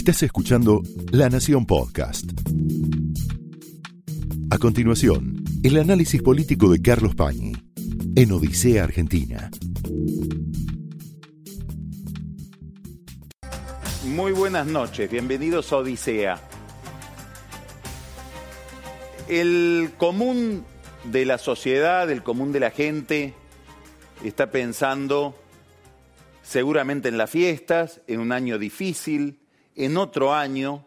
Estás escuchando La Nación Podcast. A continuación, el análisis político de Carlos Pañi en Odisea Argentina. Muy buenas noches, bienvenidos a Odisea. El común de la sociedad, el común de la gente, está pensando seguramente en las fiestas, en un año difícil, en otro año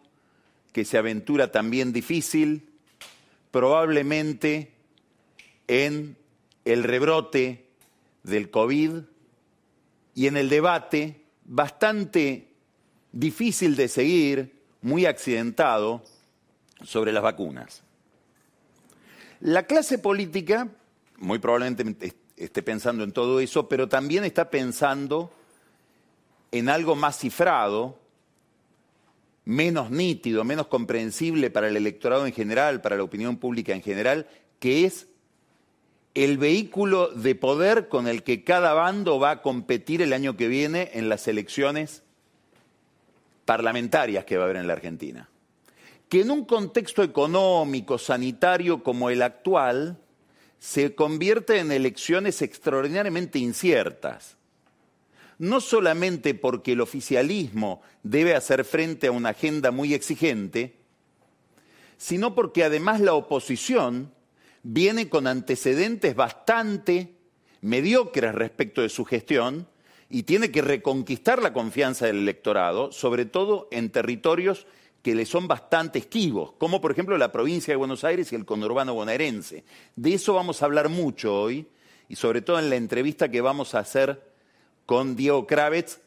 que se aventura también difícil, probablemente en el rebrote del COVID y en el debate bastante difícil de seguir, muy accidentado, sobre las vacunas. La clase política, muy probablemente esté pensando en todo eso, pero también está pensando en algo más cifrado, menos nítido, menos comprensible para el electorado en general, para la opinión pública en general, que es el vehículo de poder con el que cada bando va a competir el año que viene en las elecciones parlamentarias que va a haber en la Argentina. Que en un contexto económico, sanitario como el actual, se convierte en elecciones extraordinariamente inciertas no solamente porque el oficialismo debe hacer frente a una agenda muy exigente, sino porque además la oposición viene con antecedentes bastante mediocres respecto de su gestión y tiene que reconquistar la confianza del electorado, sobre todo en territorios que le son bastante esquivos, como por ejemplo la provincia de Buenos Aires y el conurbano bonaerense. De eso vamos a hablar mucho hoy y sobre todo en la entrevista que vamos a hacer con Diego Kravitz,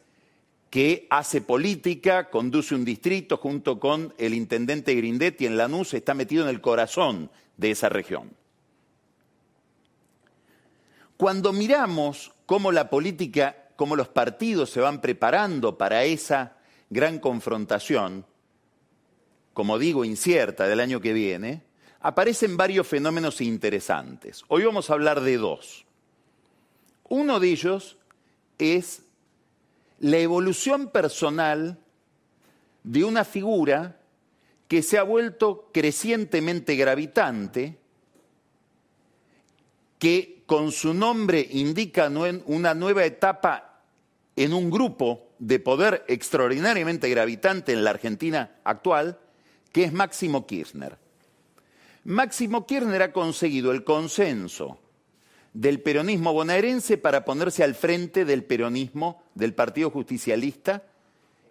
que hace política, conduce un distrito junto con el intendente Grindetti en Lanús, está metido en el corazón de esa región. Cuando miramos cómo la política, cómo los partidos se van preparando para esa gran confrontación, como digo, incierta del año que viene, aparecen varios fenómenos interesantes. Hoy vamos a hablar de dos. Uno de ellos es la evolución personal de una figura que se ha vuelto crecientemente gravitante, que con su nombre indica una nueva etapa en un grupo de poder extraordinariamente gravitante en la Argentina actual, que es Máximo Kirchner. Máximo Kirchner ha conseguido el consenso del peronismo bonaerense para ponerse al frente del peronismo del Partido Justicialista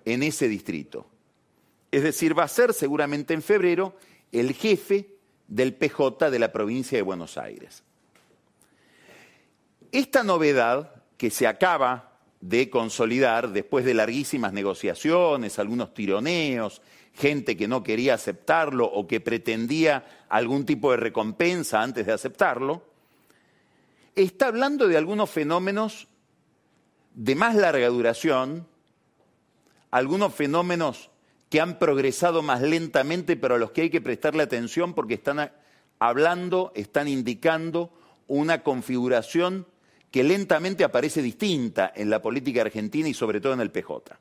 en ese distrito. Es decir, va a ser seguramente en febrero el jefe del PJ de la provincia de Buenos Aires. Esta novedad que se acaba de consolidar después de larguísimas negociaciones, algunos tironeos, gente que no quería aceptarlo o que pretendía algún tipo de recompensa antes de aceptarlo, está hablando de algunos fenómenos de más larga duración, algunos fenómenos que han progresado más lentamente, pero a los que hay que prestarle atención porque están hablando, están indicando una configuración que lentamente aparece distinta en la política argentina y sobre todo en el PJ.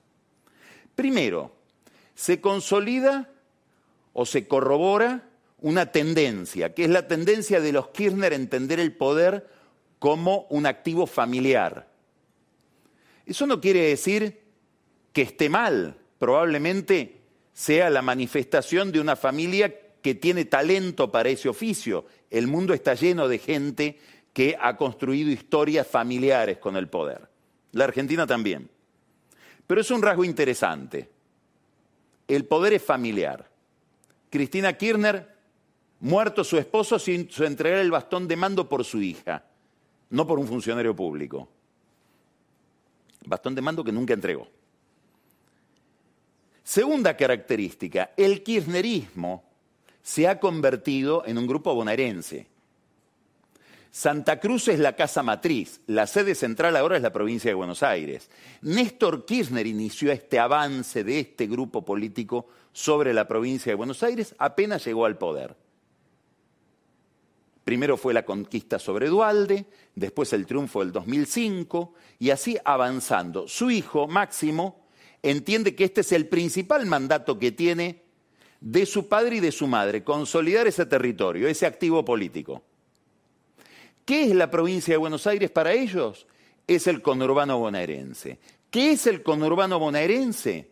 Primero, se consolida o se corrobora una tendencia, que es la tendencia de los Kirchner a entender el poder como un activo familiar. Eso no quiere decir que esté mal, probablemente sea la manifestación de una familia que tiene talento para ese oficio. El mundo está lleno de gente que ha construido historias familiares con el poder. La Argentina también. Pero es un rasgo interesante. El poder es familiar. Cristina Kirchner, muerto su esposo sin entregar el bastón de mando por su hija no por un funcionario público. Bastón de mando que nunca entregó. Segunda característica, el kirchnerismo se ha convertido en un grupo bonaerense. Santa Cruz es la casa matriz, la sede central ahora es la provincia de Buenos Aires. Néstor Kirchner inició este avance de este grupo político sobre la provincia de Buenos Aires apenas llegó al poder. Primero fue la conquista sobre Dualde, después el triunfo del 2005 y así avanzando. Su hijo, Máximo, entiende que este es el principal mandato que tiene de su padre y de su madre, consolidar ese territorio, ese activo político. ¿Qué es la provincia de Buenos Aires para ellos? Es el conurbano bonaerense. ¿Qué es el conurbano bonaerense?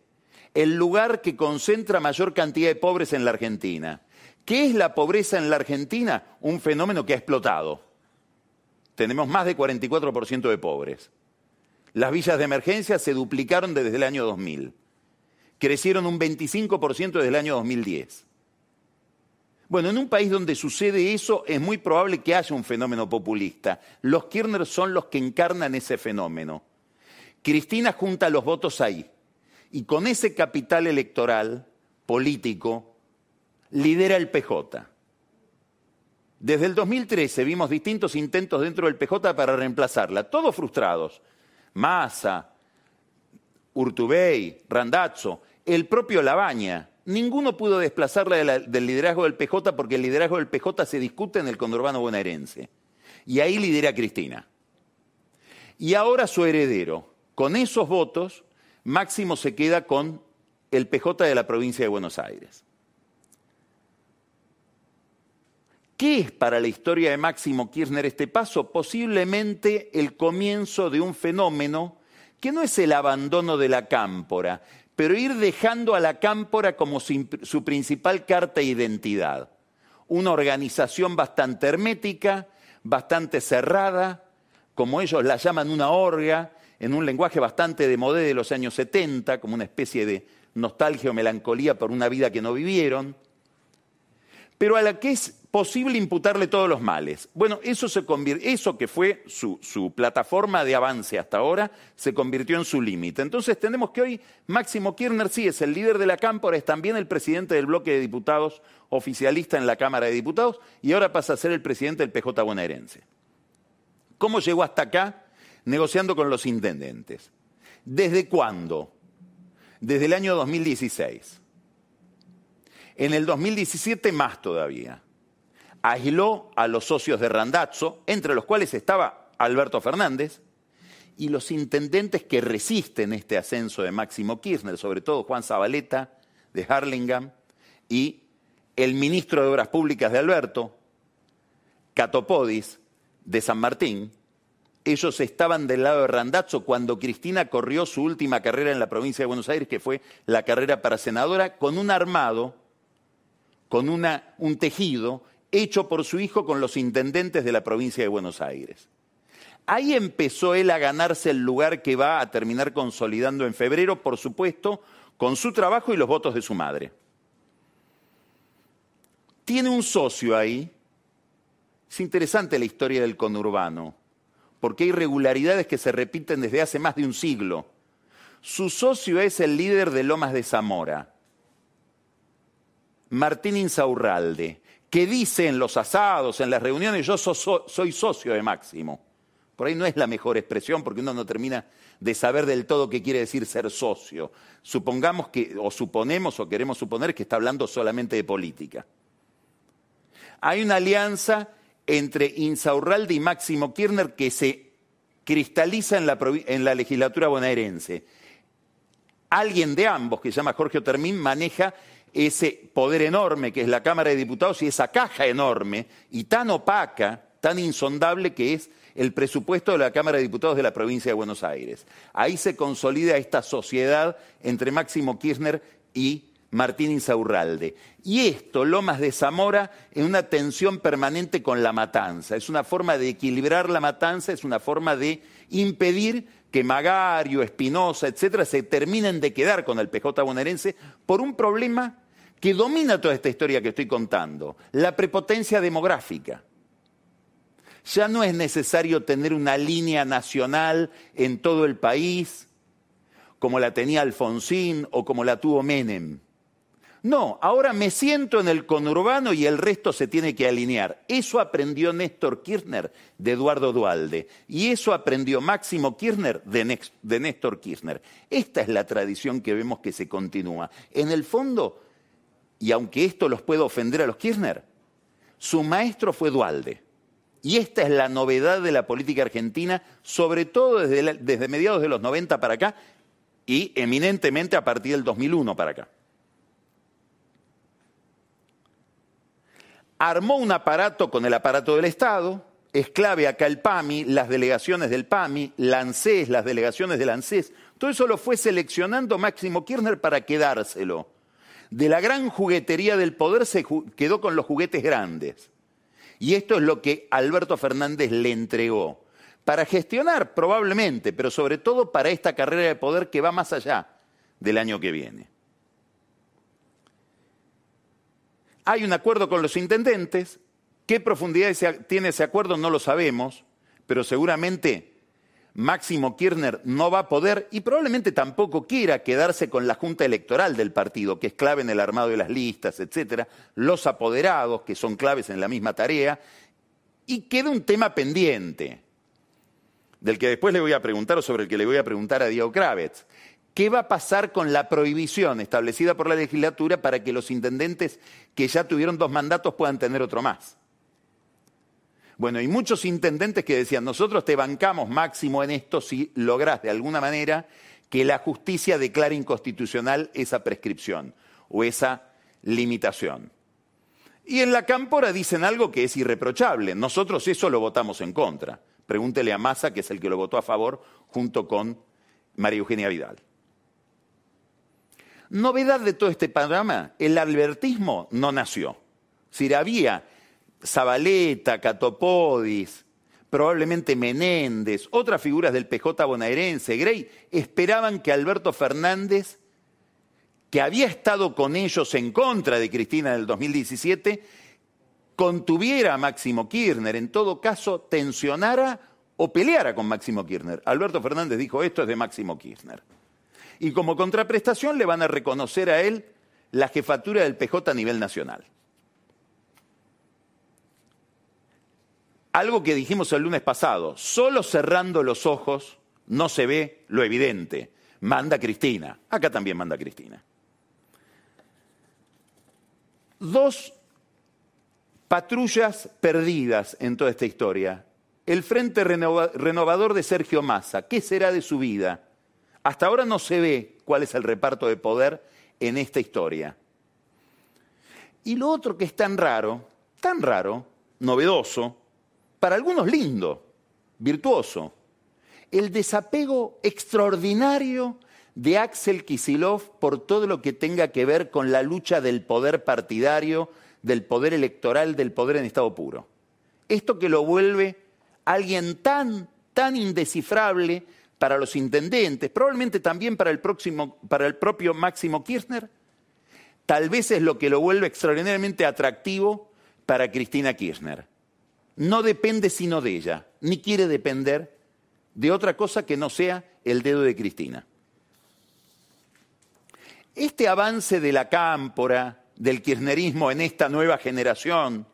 El lugar que concentra mayor cantidad de pobres en la Argentina. ¿Qué es la pobreza en la Argentina? Un fenómeno que ha explotado. Tenemos más de 44% de pobres. Las villas de emergencia se duplicaron desde el año 2000. Crecieron un 25% desde el año 2010. Bueno, en un país donde sucede eso es muy probable que haya un fenómeno populista. Los Kirchner son los que encarnan ese fenómeno. Cristina junta los votos ahí y con ese capital electoral político lidera el PJ. Desde el 2013 vimos distintos intentos dentro del PJ para reemplazarla, todos frustrados. Massa, Urtubey, Randazzo, el propio Labaña. Ninguno pudo desplazarla del liderazgo del PJ porque el liderazgo del PJ se discute en el conurbano bonaerense. Y ahí lidera Cristina. Y ahora su heredero. Con esos votos, Máximo se queda con el PJ de la provincia de Buenos Aires. ¿Qué es para la historia de Máximo Kirchner este paso? Posiblemente el comienzo de un fenómeno que no es el abandono de la cámpora, pero ir dejando a la cámpora como su, principal carta de identidad. Una organización bastante hermética, bastante cerrada, como ellos la llaman una orga, en un lenguaje bastante de modé de los años 70, como una especie de nostalgia o melancolía por una vida que no vivieron, pero a la que es posible imputarle todos los males. Bueno, eso, se eso que fue su, su, plataforma de avance hasta ahora, se convirtió en su límite. Entonces tenemos que hoy Máximo Kirchner sí es el líder de la Cámpora, es también el presidente del bloque de diputados oficialista en la Cámara de Diputados y ahora pasa a ser el presidente del PJ bonaerense. ¿Cómo llegó hasta acá? Negociando con los intendentes. ¿Desde cuándo? Desde el año 2016. En el 2017 más todavía. Aisló a los socios de Randazzo, entre los cuales estaba Alberto Fernández, y los intendentes que resisten este ascenso de Máximo Kirchner, sobre todo Juan Zabaleta de Harlingham y el ministro de Obras Públicas de Alberto, Catopodis de San Martín, ellos estaban del lado de Randazzo cuando Cristina corrió su última carrera en la provincia de Buenos Aires, que fue la carrera para senadora, con un armado con un tejido hecho por su hijo con los intendentes de la provincia de Buenos Aires. Ahí empezó él a ganarse el lugar que va a terminar consolidando en febrero, por supuesto, con su trabajo y los votos de su madre. Tiene un socio ahí. Es interesante la historia del conurbano, porque hay irregularidades que se repiten desde hace más de un siglo. Su socio es el líder de Lomas de Zamora, Martín Insaurralde, que dice en los asados, en las reuniones, yo soy socio de Máximo. Por ahí no es la mejor expresión porque uno no termina de saber del todo qué quiere decir ser socio. Supongamos que, o suponemos o queremos suponer que está hablando solamente de política. Hay una alianza entre Insaurralde y Máximo Kirchner que se cristaliza en la, legislatura bonaerense. Alguien de ambos, que se llama Jorge Otermín, maneja ese poder enorme que es la Cámara de Diputados y esa caja enorme y tan opaca, tan insondable que es el presupuesto de la Cámara de Diputados de la provincia de Buenos Aires. Ahí se consolida esta sociedad entre Máximo Kirchner y Martín Insaurralde. Y esto, Lomas de Zamora, en una tensión permanente con la matanza. Es una forma de equilibrar la matanza, es una forma de impedir que Magario, Espinosa, etcétera, se terminen de quedar con el PJ bonaerense por un problema que domina toda esta historia que estoy contando, la prepotencia demográfica. Ya no es necesario tener una línea nacional en todo el país, como la tenía Alfonsín o como la tuvo Menem. No, ahora me siento en el conurbano y el resto se tiene que alinear. Eso aprendió Néstor Kirchner de Eduardo Dualde y eso aprendió Máximo Kirchner de, de Néstor Kirchner. Esta es la tradición que vemos que se continúa. En el fondo, y aunque esto los pueda ofender a los Kirchner, su maestro fue Dualde. Y esta es la novedad de la política argentina, sobre todo desde, mediados de los 90 para acá, y eminentemente a partir del 2001 para acá. Armó un aparato con el aparato del Estado, es clave acá el PAMI, las delegaciones del PAMI, la ANSES, las delegaciones del ANSES, todo eso lo fue seleccionando Máximo Kirchner para quedárselo. De la gran juguetería del poder se quedó con los juguetes grandes. Y esto es lo que Alberto Fernández le entregó. Para gestionar, probablemente, pero sobre todo para esta carrera de poder que va más allá del año que viene. Hay un acuerdo con los intendentes. ¿Qué profundidad tiene ese acuerdo? No lo sabemos, pero seguramente Máximo Kirchner no va a poder y probablemente tampoco quiera quedarse con la junta electoral del partido, que es clave en el armado de las listas, etcétera, los apoderados, que son claves en la misma tarea, y queda un tema pendiente, del que después le voy a preguntar o sobre el que le voy a preguntar a Diego Kravitz. ¿Qué va a pasar con la prohibición establecida por la legislatura para que los intendentes que ya tuvieron dos mandatos puedan tener otro más? Bueno, hay muchos intendentes que decían, nosotros te bancamos máximo en esto si lográs de alguna manera que la justicia declare inconstitucional esa prescripción o esa limitación. Y en la cámpora dicen algo que es irreprochable. Nosotros eso lo votamos en contra. Pregúntele a Massa, que es el que lo votó a favor, junto con María Eugenia Vidal. Novedad de todo este panorama, el albertismo no nació. Si había Zabaleta, Catopodis, probablemente Menéndez, otras figuras del PJ bonaerense, Grey, esperaban que Alberto Fernández, que había estado con ellos en contra de Cristina en el 2017, contuviera a Máximo Kirchner, en todo caso tensionara o peleara con Máximo Kirchner. Alberto Fernández dijo, esto es de Máximo Kirchner. Y como contraprestación le van a reconocer a él la jefatura del PJ a nivel nacional. Algo que dijimos el lunes pasado, solo cerrando los ojos no se ve lo evidente. Manda Cristina. Acá también manda Cristina. Dos patrullas perdidas en toda esta historia. El Frente Renovador de Sergio Massa. ¿Qué será de su vida? Hasta ahora no se ve cuál es el reparto de poder en esta historia. Y lo otro que es tan raro, tan raro, novedoso, para algunos lindo, virtuoso, el desapego extraordinario de Axel Kisilov por todo lo que tenga que ver con la lucha del poder partidario, del poder electoral, del poder en estado puro. Esto que lo vuelve alguien tan, tan indescifrable para los intendentes, probablemente también para el, próximo, para el propio Máximo Kirchner, tal vez es lo que lo vuelve extraordinariamente atractivo para Cristina Kirchner no depende sino de ella, ni quiere depender de otra cosa que no sea el dedo de Cristina. Este avance de la cámpora, del kirchnerismo en esta nueva generación,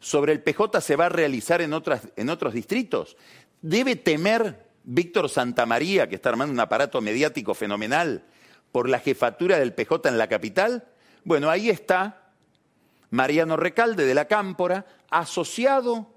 sobre el PJ se va a realizar en, otros distritos. ¿Debe temer Víctor Santamaría, que está armando un aparato mediático fenomenal, por la jefatura del PJ en la capital? Bueno, ahí está Mariano Recalde de la Cámpora, asociado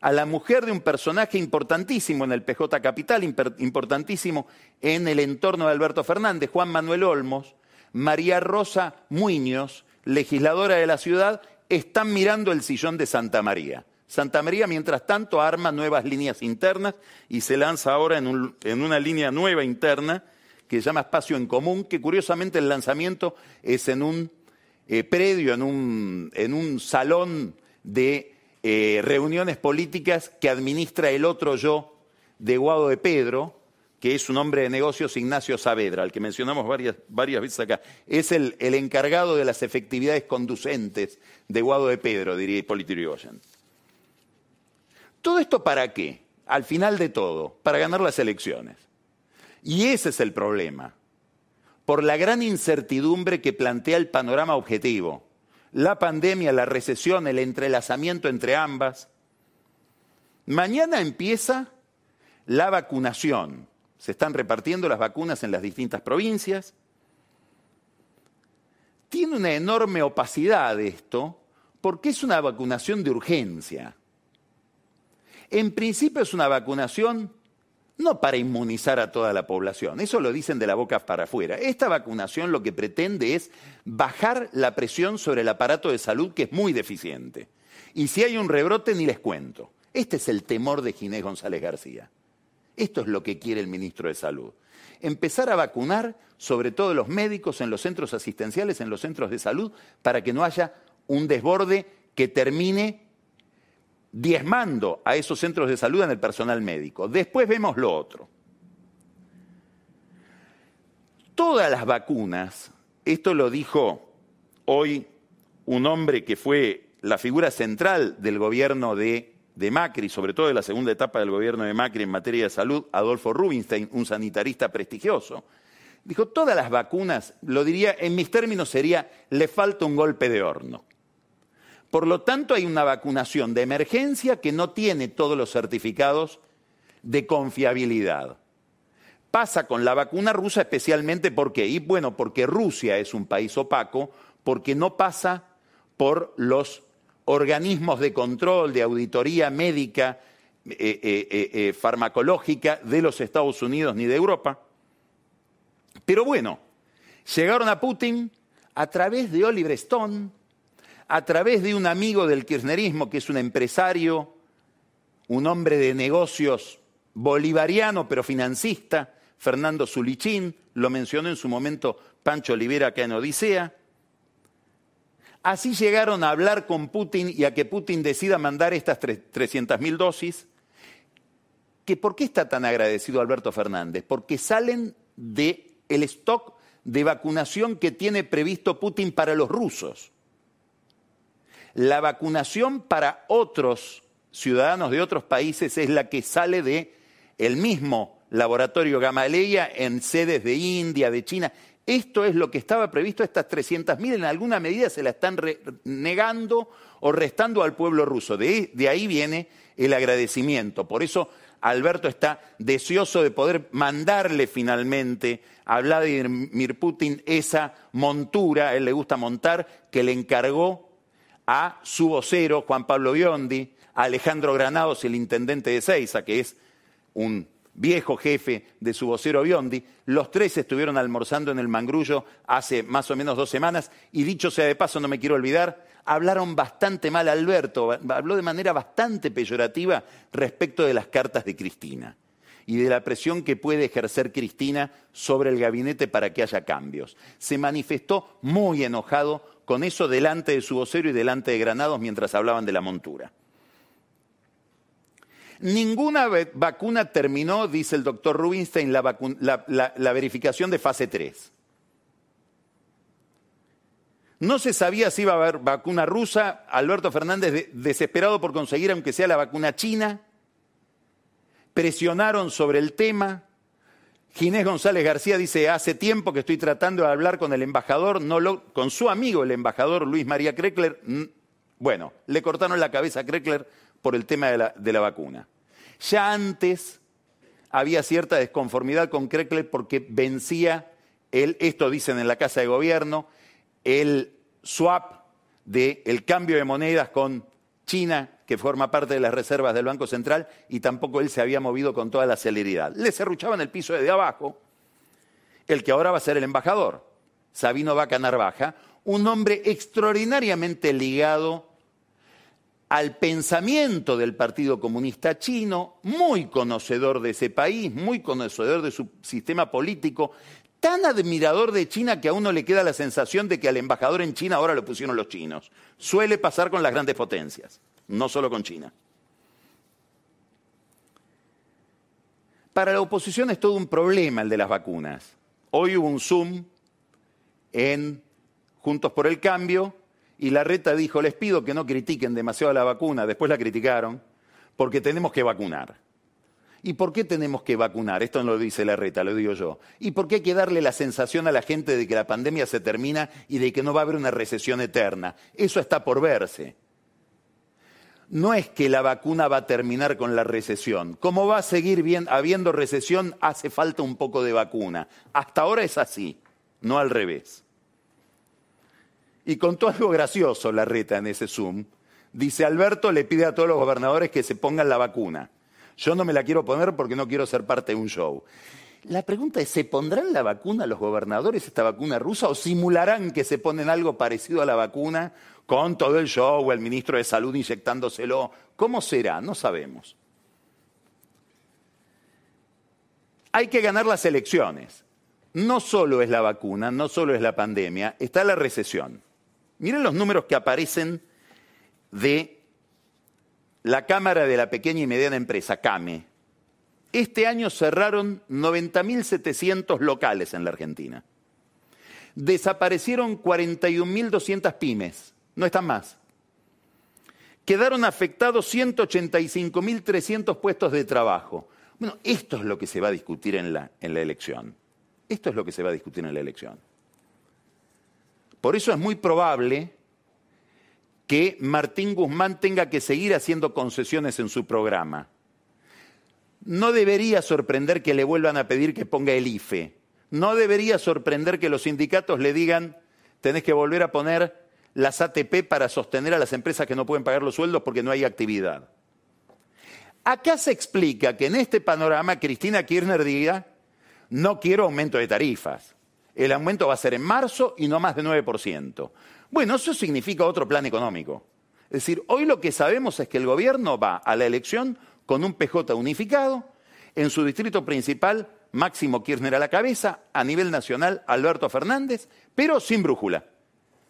a la mujer de un personaje importantísimo en el PJ Capital, importantísimo en el entorno de Alberto Fernández, Juan Manuel Olmos, María Rosa Muñoz, legisladora de la ciudad, están mirando el sillón de Santa María. Santa María, mientras tanto, arma nuevas líneas internas y se lanza ahora en, una línea nueva interna que se llama Espacio en Común, que curiosamente el lanzamiento es en un eh, predio, en un, en un salón de eh, reuniones políticas que administra el otro yo de Guado de Pedro, que es un hombre de negocios Ignacio Saavedra, al que mencionamos varias, varias veces acá. Es el, el, encargado de las efectividades conducentes de Guado de Pedro, diría Hipólito. ¿Todo esto para qué? Al final de todo, para ganar las elecciones. Y ese es el problema. Por la gran incertidumbre que plantea el panorama objetivo la pandemia, la recesión, el entrelazamiento entre ambas. Mañana empieza la vacunación. Se están repartiendo las vacunas en las distintas provincias. Tiene una enorme opacidad esto porque es una vacunación de urgencia. En principio es una vacunación no para inmunizar a toda la población, eso lo dicen de la boca para afuera. Esta vacunación lo que pretende es bajar la presión sobre el aparato de salud que es muy deficiente. Y si hay un rebrote, ni les cuento. Este es el temor de Ginés González García. Esto es lo que quiere el ministro de Salud. Empezar a vacunar, sobre todo los médicos, en los centros asistenciales, en los centros de salud, para que no haya un desborde que termine diezmando a esos centros de salud en el personal médico. Después vemos lo otro. Todas las vacunas, esto lo dijo hoy un hombre que fue la figura central del gobierno de, de, Macri, sobre todo de la segunda etapa del gobierno de Macri en materia de salud, Adolfo Rubinstein, un sanitarista prestigioso, dijo, todas las vacunas, lo diría, en mis términos sería, le falta un golpe de horno. Por lo tanto, hay una vacunación de emergencia que no tiene todos los certificados de confiabilidad. Pasa con la vacuna rusa especialmente porque, y bueno, porque Rusia es un país opaco, porque no pasa por los organismos de control, de auditoría médica, eh, eh, eh, farmacológica de los Estados Unidos ni de Europa. Pero bueno, llegaron a Putin a través de Oliver Stone, a través de un amigo del kirchnerismo que es un empresario, un hombre de negocios bolivariano pero financista, Fernando Zulichín, lo mencionó en su momento Pancho Olivera acá en Odisea. Así llegaron a hablar con Putin y a que Putin decida mandar estas 300.000 dosis. ¿Que ¿Por qué está tan agradecido Alberto Fernández? Porque salen del el stock de vacunación que tiene previsto Putin para los rusos la vacunación para otros ciudadanos de otros países es la que sale de el mismo laboratorio Gamaleya en sedes de India, de China. Esto es lo que estaba previsto, estas 300.000 en alguna medida se la están negando o restando al pueblo ruso. De, de ahí viene el agradecimiento. Por eso Alberto está deseoso de poder mandarle finalmente a Vladimir Putin esa montura, a él le gusta montar, que le encargó a su vocero, Juan Pablo Biondi, a Alejandro Granados, el intendente de Ceiza, que es un viejo jefe de su vocero Biondi. Los tres estuvieron almorzando en el Mangrullo hace más o menos dos semanas y dicho sea de paso, no me quiero olvidar, hablaron bastante mal Alberto, habló de manera bastante peyorativa respecto de las cartas de Cristina y de la presión que puede ejercer Cristina sobre el gabinete para que haya cambios. Se manifestó muy enojado con eso delante de su vocero y delante de Granados mientras hablaban de la montura. Ninguna vacuna terminó, dice el doctor Rubinstein, la, verificación de fase 3. No se sabía si iba a haber vacuna rusa. Alberto Fernández, desesperado por conseguir, aunque sea la vacuna china, presionaron sobre el tema. Ginés González García dice, hace tiempo que estoy tratando de hablar con el embajador, con su amigo el embajador Luis María Kreckler. Bueno, le cortaron la cabeza a Kreckler por el tema de la, de vacuna. Ya antes había cierta desconformidad con Kreckler porque vencía, el, esto dicen en la Casa de Gobierno, el swap del el cambio de monedas con China que forma parte de las reservas del Banco Central, y tampoco él se había movido con toda la celeridad. Le cerruchaban el piso de abajo el que ahora va a ser el embajador, Sabino Vaca Narvaja, un hombre extraordinariamente ligado al pensamiento del Partido Comunista Chino, muy conocedor de ese país, muy conocedor de su sistema político, tan admirador de China que a uno le queda la sensación de que al embajador en China ahora lo pusieron los chinos. Suele pasar con las grandes potencias no solo con China. Para la oposición es todo un problema el de las vacunas. Hoy hubo un Zoom en Juntos por el Cambio y la reta dijo, les pido que no critiquen demasiado la vacuna, después la criticaron, porque tenemos que vacunar. ¿Y por qué tenemos que vacunar? Esto no lo dice la reta, lo digo yo. ¿Y por qué hay que darle la sensación a la gente de que la pandemia se termina y de que no va a haber una recesión eterna? Eso está por verse no es que la vacuna va a terminar con la recesión. Como va a seguir bien, habiendo recesión, hace falta un poco de vacuna. Hasta ahora es así, no al revés. Y contó algo gracioso la reta en ese Zoom. Dice, Alberto le pide a todos los gobernadores que se pongan la vacuna. Yo no me la quiero poner porque no quiero ser parte de un show. La pregunta es, ¿se pondrán la vacuna los gobernadores, esta vacuna rusa, o simularán que se ponen algo parecido a la vacuna con todo el show, el ministro de Salud inyectándoselo? ¿Cómo será? No sabemos. Hay que ganar las elecciones. No solo es la vacuna, no solo es la pandemia, está la recesión. Miren los números que aparecen de la Cámara de la Pequeña y Mediana Empresa, CAME, este año cerraron 90.700 locales en la Argentina. Desaparecieron 41.200 pymes, no están más. Quedaron afectados 185.300 puestos de trabajo. Bueno, esto es lo que se va a discutir en la, en la elección. Esto es lo que se va a discutir en la elección. Por eso es muy probable que Martín Guzmán tenga que seguir haciendo concesiones en su programa no debería sorprender que le vuelvan a pedir que ponga el IFE. No debería sorprender que los sindicatos le digan, tenés que volver a poner las ATP para sostener a las empresas que no pueden pagar los sueldos porque no hay actividad. Acá se explica que en este panorama Cristina Kirchner diga, no quiero aumento de tarifas. El aumento va a ser en marzo y no más de 9%. Bueno, eso significa otro plan económico. Es decir, hoy lo que sabemos es que el gobierno va a la elección con un PJ unificado, en su distrito principal Máximo Kirchner a la cabeza, a nivel nacional Alberto Fernández, pero sin brújula,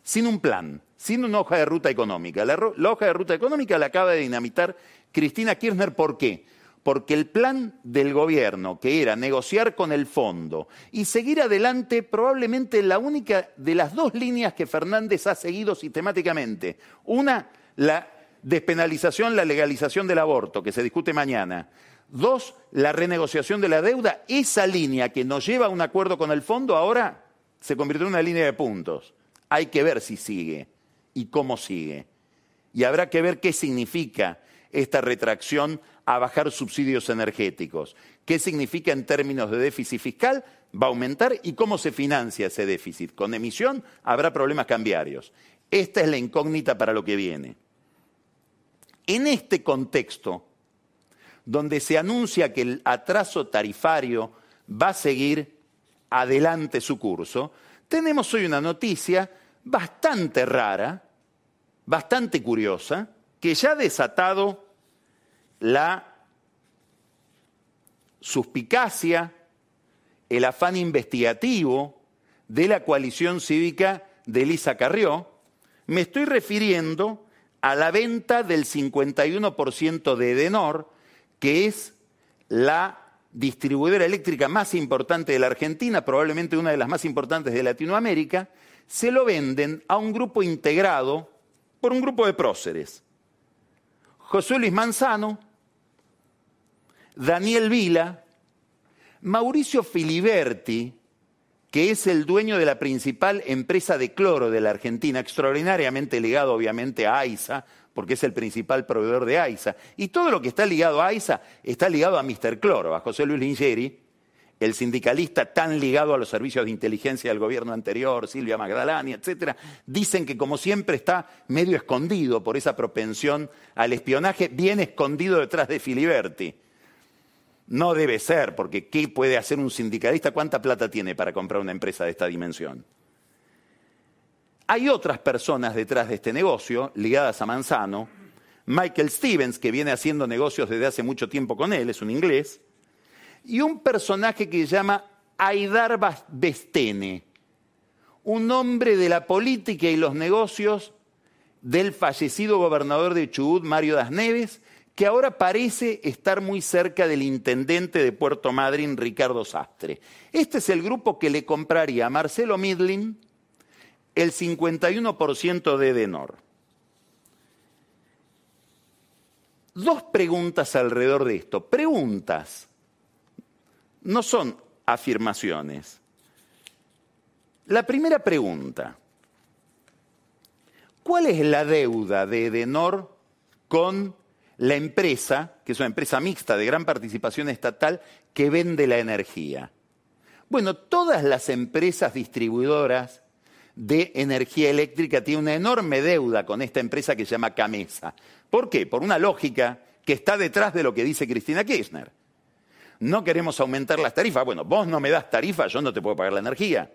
sin un plan, sin una hoja de ruta económica. La, la hoja de ruta económica la acaba de dinamitar Cristina Kirchner, ¿por qué? Porque el plan del gobierno, que era negociar con el fondo y seguir adelante probablemente la única de las dos líneas que Fernández ha seguido sistemáticamente. Una, la despenalización, la legalización del aborto, que se discute mañana. Dos, la renegociación de la deuda. Esa línea que nos lleva a un acuerdo con el fondo ahora se convirtió en una línea de puntos. Hay que ver si sigue y cómo sigue. Y habrá que ver qué significa esta retracción a bajar subsidios energéticos. ¿Qué significa en términos de déficit fiscal? Va a aumentar y cómo se financia ese déficit. Con emisión habrá problemas cambiarios. Esta es la incógnita para lo que viene. En este contexto, donde se anuncia que el atraso tarifario va a seguir adelante su curso, tenemos hoy una noticia bastante rara, bastante curiosa, que ya ha desatado la suspicacia, el afán investigativo de la coalición cívica de Elisa Carrió. Me estoy refiriendo a la venta del 51% de Edenor, que es la distribuidora eléctrica más importante de la Argentina, probablemente una de las más importantes de Latinoamérica, se lo venden a un grupo integrado por un grupo de próceres. José Luis Manzano, Daniel Vila, Mauricio Filiberti, que es el dueño de la principal empresa de cloro de la Argentina, extraordinariamente ligado obviamente a AISA, porque es el principal proveedor de AISA. Y todo lo que está ligado a AISA está ligado a Mr. Cloro, a José Luis Lingeri, el sindicalista tan ligado a los servicios de inteligencia del gobierno anterior, Silvia Magdalani, etcétera, dicen que como siempre está medio escondido por esa propensión al espionaje, bien escondido detrás de Filiberti. No debe ser, porque ¿qué puede hacer un sindicalista? ¿Cuánta plata tiene para comprar una empresa de esta dimensión? Hay otras personas detrás de este negocio, ligadas a Manzano. Michael Stevens, que viene haciendo negocios desde hace mucho tiempo con él, es un inglés. Y un personaje que se llama Aidar Bestene, un hombre de la política y los negocios del fallecido gobernador de Chubut, Mario Das Neves, que ahora parece estar muy cerca del intendente de Puerto Madryn, Ricardo Sastre. Este es el grupo que le compraría a Marcelo Midlin el 51% de Edenor. Dos preguntas alrededor de esto. Preguntas. No son afirmaciones. La primera pregunta. ¿Cuál es la deuda de Edenor con la empresa, que es una empresa mixta de gran participación estatal, que vende la energía. Bueno, todas las empresas distribuidoras de energía eléctrica tienen una enorme deuda con esta empresa que se llama Camesa. ¿Por qué? Por una lógica que está detrás de lo que dice Cristina Kirchner. No queremos aumentar las tarifas. Bueno, vos no me das tarifa, yo no te puedo pagar la energía.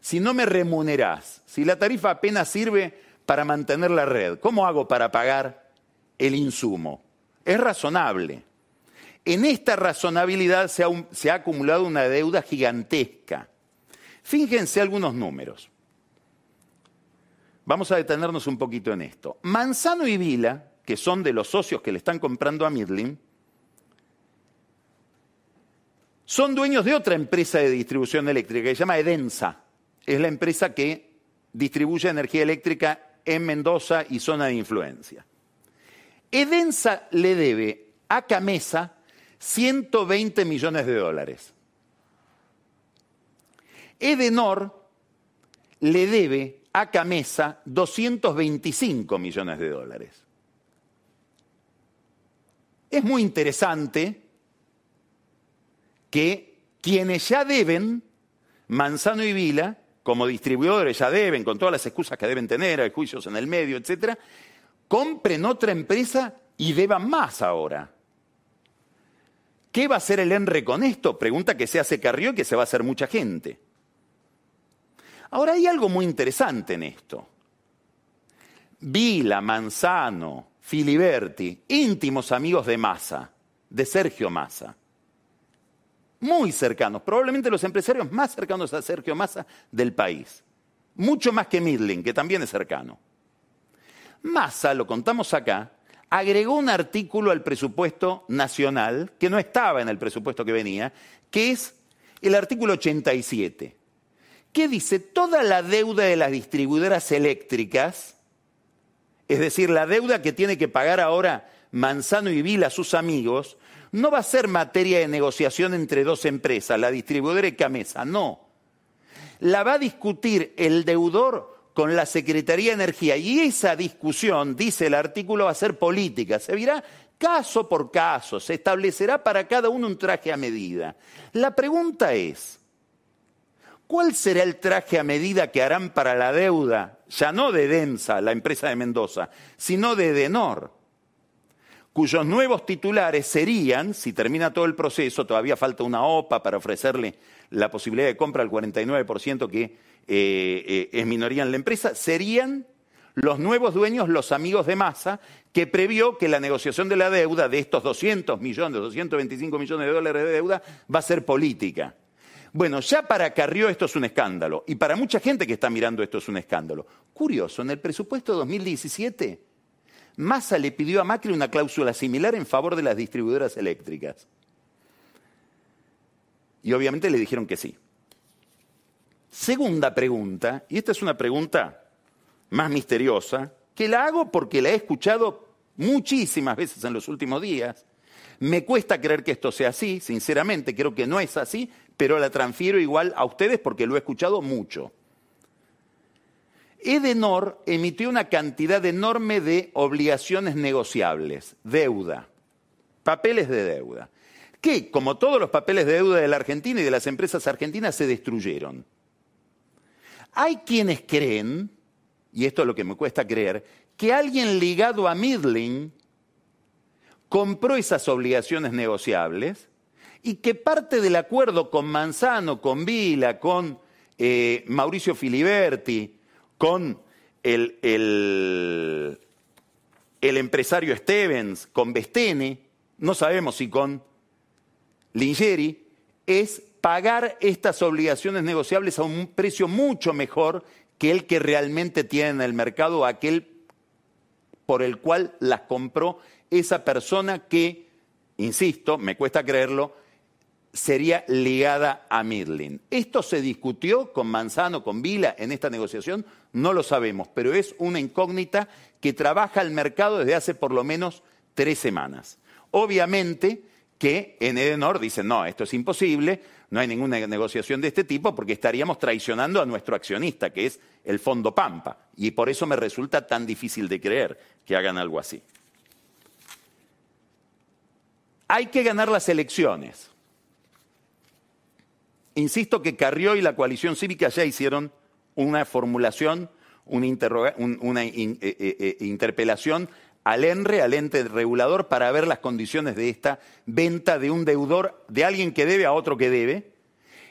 Si no me remunerás, si la tarifa apenas sirve para mantener la red, ¿cómo hago para pagar el insumo? Es razonable. En esta razonabilidad se ha, acumulado una deuda gigantesca. Fíjense algunos números. Vamos a detenernos un poquito en esto. Manzano y Vila, que son de los socios que le están comprando a Midlin, son dueños de otra empresa de distribución eléctrica que se llama Edensa. Es la empresa que distribuye energía eléctrica en Mendoza y zona de influencia. Edensa le debe a Camesa 120 millones de dólares. Edenor le debe a Camesa 225 millones de dólares. Es muy interesante que quienes ya deben, Manzano y Vila, como distribuidores ya deben, con todas las excusas que deben tener, hay juicios en el medio, etcétera, compren otra empresa y deban más ahora. ¿Qué va a hacer el ENRE con esto? Pregunta que se hace Carrió y que se va a hacer mucha gente. Ahora hay algo muy interesante en esto. Vila, Manzano, Filiberti, íntimos amigos de Massa, de Sergio Massa. Muy cercanos, probablemente los empresarios más cercanos a Sergio Massa del país. Mucho más que Midling, que también es cercano. Massa, lo contamos acá, agregó un artículo al presupuesto nacional que no estaba en el presupuesto que venía, que es el artículo 87 ¿Qué dice toda la deuda de las distribuidoras eléctricas, es decir, la deuda que tiene que pagar ahora Manzano y Vila a sus amigos, no va a ser materia de negociación entre dos empresas, la distribuidora y Camesa, no. La va a discutir el deudor con la Secretaría de Energía y esa discusión, dice el artículo, va a ser política. Se verá caso por caso, se establecerá para cada uno un traje a medida. La pregunta es, ¿Cuál será el traje a medida que harán para la deuda, ya no de Densa, la empresa de Mendoza, sino de Denor? Cuyos nuevos titulares serían, si termina todo el proceso, todavía falta una OPA para ofrecerle la posibilidad de compra al 49% que eh, eh, es minoría en la empresa, serían los nuevos dueños, los amigos de Massa, que previó que la negociación de la deuda de estos 200 millones, 225 millones de dólares de deuda, va a ser política. Bueno, ya para Carrió esto es un escándalo y para mucha gente que está mirando esto es un escándalo. Curioso, en el presupuesto 2017, Massa le pidió a Macri una cláusula similar en favor de las distribuidoras eléctricas. Y obviamente le dijeron que sí. Segunda pregunta, y esta es una pregunta más misteriosa, que la hago porque la he escuchado muchísimas veces en los últimos días. Me cuesta creer que esto sea así, sinceramente, creo que no es así, pero la transfiero igual a ustedes porque lo he escuchado mucho. Edenor emitió una cantidad enorme de obligaciones negociables, deuda, papeles de deuda, que, como todos los papeles de deuda de la Argentina y de las empresas argentinas, se destruyeron. Hay quienes creen, y esto es lo que me cuesta creer, que alguien ligado a Midling compró esas obligaciones negociables y que parte del acuerdo con Manzano, con Vila, con eh, Mauricio Filiberti, con el, el, empresario Stevens, con Bestene, no sabemos si con Lingeri, es pagar estas obligaciones negociables a un precio mucho mejor que el que realmente tiene en el mercado, aquel por el cual las compró esa persona que, insisto, me cuesta creerlo, sería ligada a Midlin. ¿Esto se discutió con Manzano, con Vila en esta negociación? No lo sabemos, pero es una incógnita que trabaja el mercado desde hace por lo menos tres semanas. Obviamente que en Edenor dicen, no, esto es imposible, no hay ninguna negociación de este tipo porque estaríamos traicionando a nuestro accionista, que es el Fondo Pampa. Y por eso me resulta tan difícil de creer que hagan algo así. Hay que ganar las elecciones. Insisto que Carrió y la coalición cívica ya hicieron una formulación, una, eh, eh, eh, interpelación al ENRE, al ente regulador, para ver las condiciones de esta venta de un deudor, de alguien que debe a otro que debe,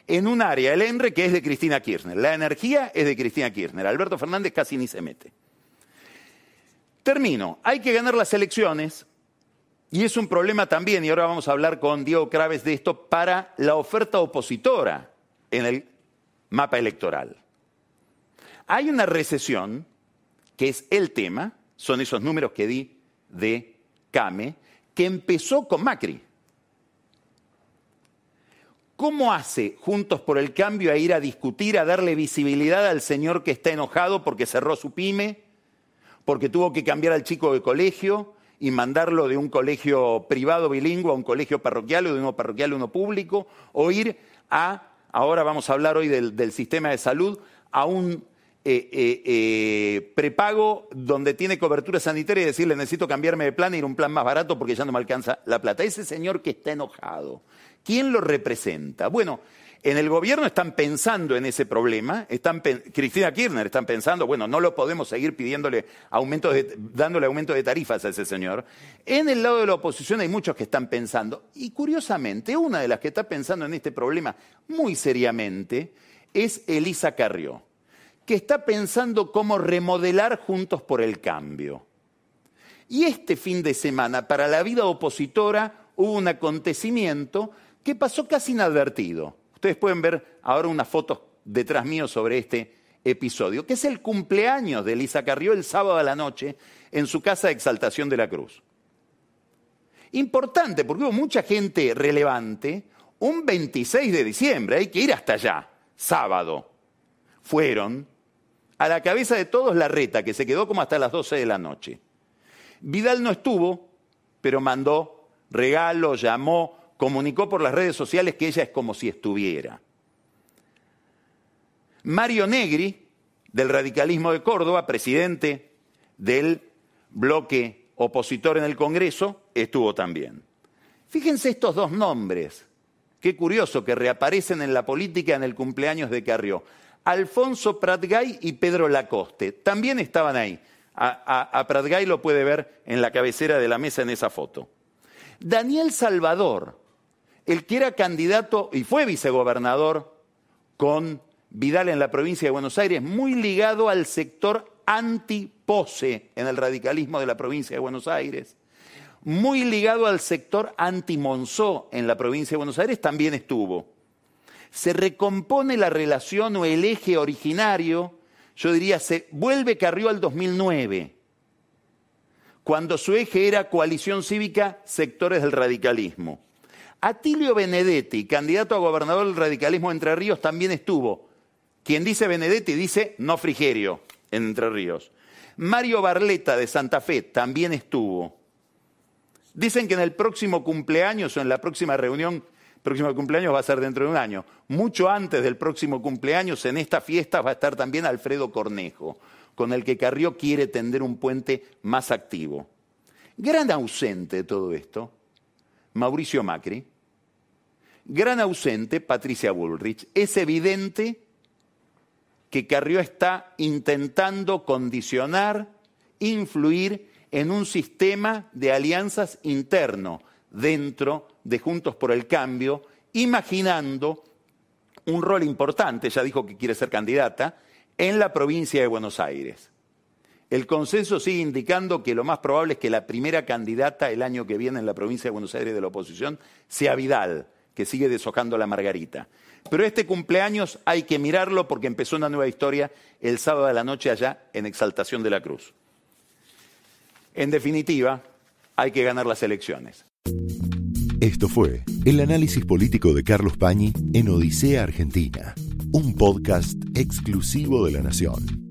en un área, el ENRE, que es de Cristina Kirchner. La energía es de Cristina Kirchner. Alberto Fernández casi ni se mete. Termino. Hay que ganar las elecciones y es un problema también, y ahora vamos a hablar con Diego Craves de esto, para la oferta opositora en el mapa electoral. Hay una recesión, que es el tema, son esos números que di de Came, que empezó con Macri. ¿Cómo hace Juntos por el Cambio a ir a discutir, a darle visibilidad al señor que está enojado porque cerró su pyme, porque tuvo que cambiar al chico de colegio y mandarlo de un colegio privado bilingüe a un colegio parroquial o de uno parroquial a uno público, o ir a, ahora vamos a hablar hoy del, sistema de salud, a un eh, eh, eh, prepago donde tiene cobertura sanitaria y decirle necesito cambiarme de plan e ir a un plan más barato porque ya no me alcanza la plata. Ese señor que está enojado, ¿quién lo representa? Bueno, en el gobierno están pensando en ese problema, Cristina Kirchner están pensando, bueno, no lo podemos seguir pidiéndole aumento dándole aumento de tarifas a ese señor. En el lado de la oposición hay muchos que están pensando, y curiosamente, una de las que está pensando en este problema muy seriamente es Elisa Carrió que está pensando cómo remodelar Juntos por el Cambio. Y este fin de semana, para la vida opositora, hubo un acontecimiento que pasó casi inadvertido. Ustedes pueden ver ahora unas fotos detrás mío sobre este episodio, que es el cumpleaños de Elisa Carrió el sábado a la noche en su casa de Exaltación de la Cruz. Importante, porque hubo mucha gente relevante, un 26 de diciembre, hay que ir hasta allá, sábado. Fueron a la cabeza de todos la reta, que se quedó como hasta las 12 de la noche. Vidal no estuvo, pero mandó regalo, llamó, comunicó por las redes sociales que ella es como si estuviera. Mario Negri, del radicalismo de Córdoba, presidente del bloque opositor en el Congreso, estuvo también. Fíjense estos dos nombres. Qué curioso que reaparecen en la política en el cumpleaños de Carrió. Alfonso Pratgay y Pedro Lacoste. También estaban ahí. A, Pratgay lo puede ver en la cabecera de la mesa en esa foto. Daniel Salvador, el que era candidato y fue vicegobernador con Vidal en la provincia de Buenos Aires, muy ligado al sector antipose en el radicalismo de la provincia de Buenos Aires, muy ligado al sector anti-Monzó en la provincia de Buenos Aires, también estuvo se recompone la relación o el eje originario, yo diría, se vuelve Carrió al 2009, cuando su eje era coalición cívica, sectores del radicalismo. Atilio Benedetti, candidato a gobernador del radicalismo Entre Ríos, también estuvo. Quien dice Benedetti dice no Frigerio en Entre Ríos. Mario Barleta de Santa Fe también estuvo. Dicen que en el próximo cumpleaños o en la próxima reunión próximo cumpleaños va a ser dentro de un año. Mucho antes del próximo cumpleaños, en esta fiesta va a estar también Alfredo Cornejo, con el que Carrió quiere tender un puente más activo. Gran ausente de todo esto, Mauricio Macri. Gran ausente, Patricia Bullrich. Es evidente que Carrió está intentando condicionar, influir en un sistema de alianzas interno dentro de Juntos por el Cambio, imaginando un rol importante, ya dijo que quiere ser candidata, en la provincia de Buenos Aires. El consenso sigue indicando que lo más probable es que la primera candidata el año que viene en la provincia de Buenos Aires de la oposición sea Vidal, que sigue deshojando la margarita. Pero este cumpleaños hay que mirarlo porque empezó una nueva historia el sábado de la noche allá en Exaltación de la Cruz. En definitiva, hay que ganar las elecciones. Esto fue el análisis político de Carlos Pañi en Odisea Argentina, un podcast exclusivo de La Nación.